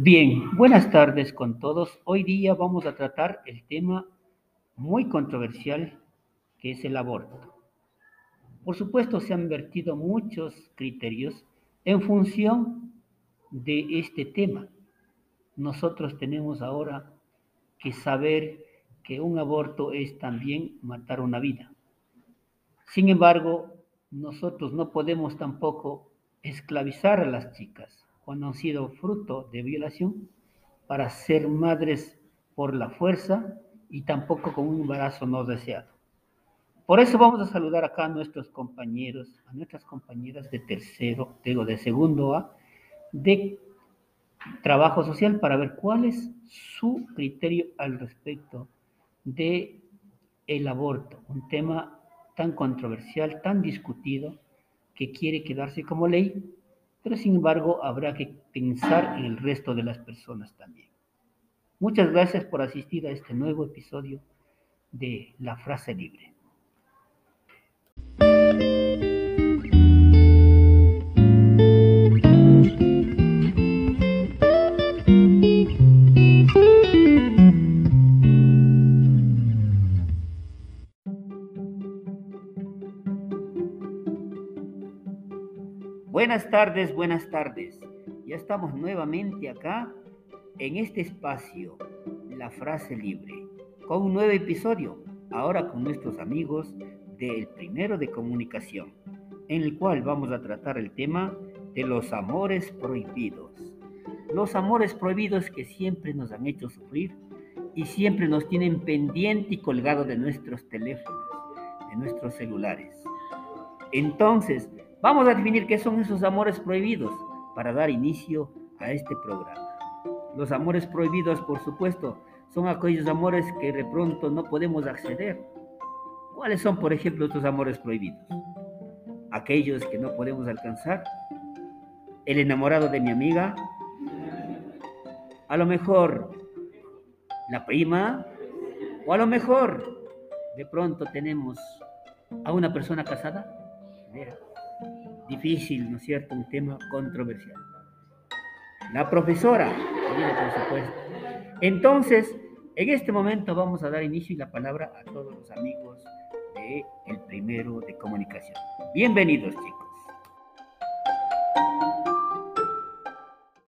Bien, buenas tardes con todos. Hoy día vamos a tratar el tema muy controversial que es el aborto. Por supuesto, se han vertido muchos criterios en función de este tema. Nosotros tenemos ahora que saber que un aborto es también matar una vida. Sin embargo, nosotros no podemos tampoco esclavizar a las chicas sido fruto de violación para ser madres por la fuerza y tampoco con un embarazo no deseado. Por eso vamos a saludar acá a nuestros compañeros, a nuestras compañeras de tercero, digo, de segundo A, de trabajo social para ver cuál es su criterio al respecto de el aborto, un tema tan controversial, tan discutido, que quiere quedarse como ley, pero sin embargo habrá que pensar en el resto de las personas también. Muchas gracias por asistir a este nuevo episodio de La Frase Libre. Buenas tardes, buenas tardes. Ya estamos nuevamente acá en este espacio, La Frase Libre, con un nuevo episodio, ahora con nuestros amigos del primero de comunicación, en el cual vamos a tratar el tema de los amores prohibidos. Los amores prohibidos que siempre nos han hecho sufrir y siempre nos tienen pendiente y colgado de nuestros teléfonos, de nuestros celulares. Entonces, Vamos a definir qué son esos amores prohibidos para dar inicio a este programa. Los amores prohibidos, por supuesto, son aquellos amores que de pronto no podemos acceder. ¿Cuáles son, por ejemplo, estos amores prohibidos? Aquellos que no podemos alcanzar. El enamorado de mi amiga. A lo mejor la prima. O a lo mejor de pronto tenemos a una persona casada difícil, ¿no es cierto? Un tema controversial. La profesora, por supuesto. Entonces, en este momento vamos a dar inicio y la palabra a todos los amigos de el primero de comunicación. Bienvenidos, chicos.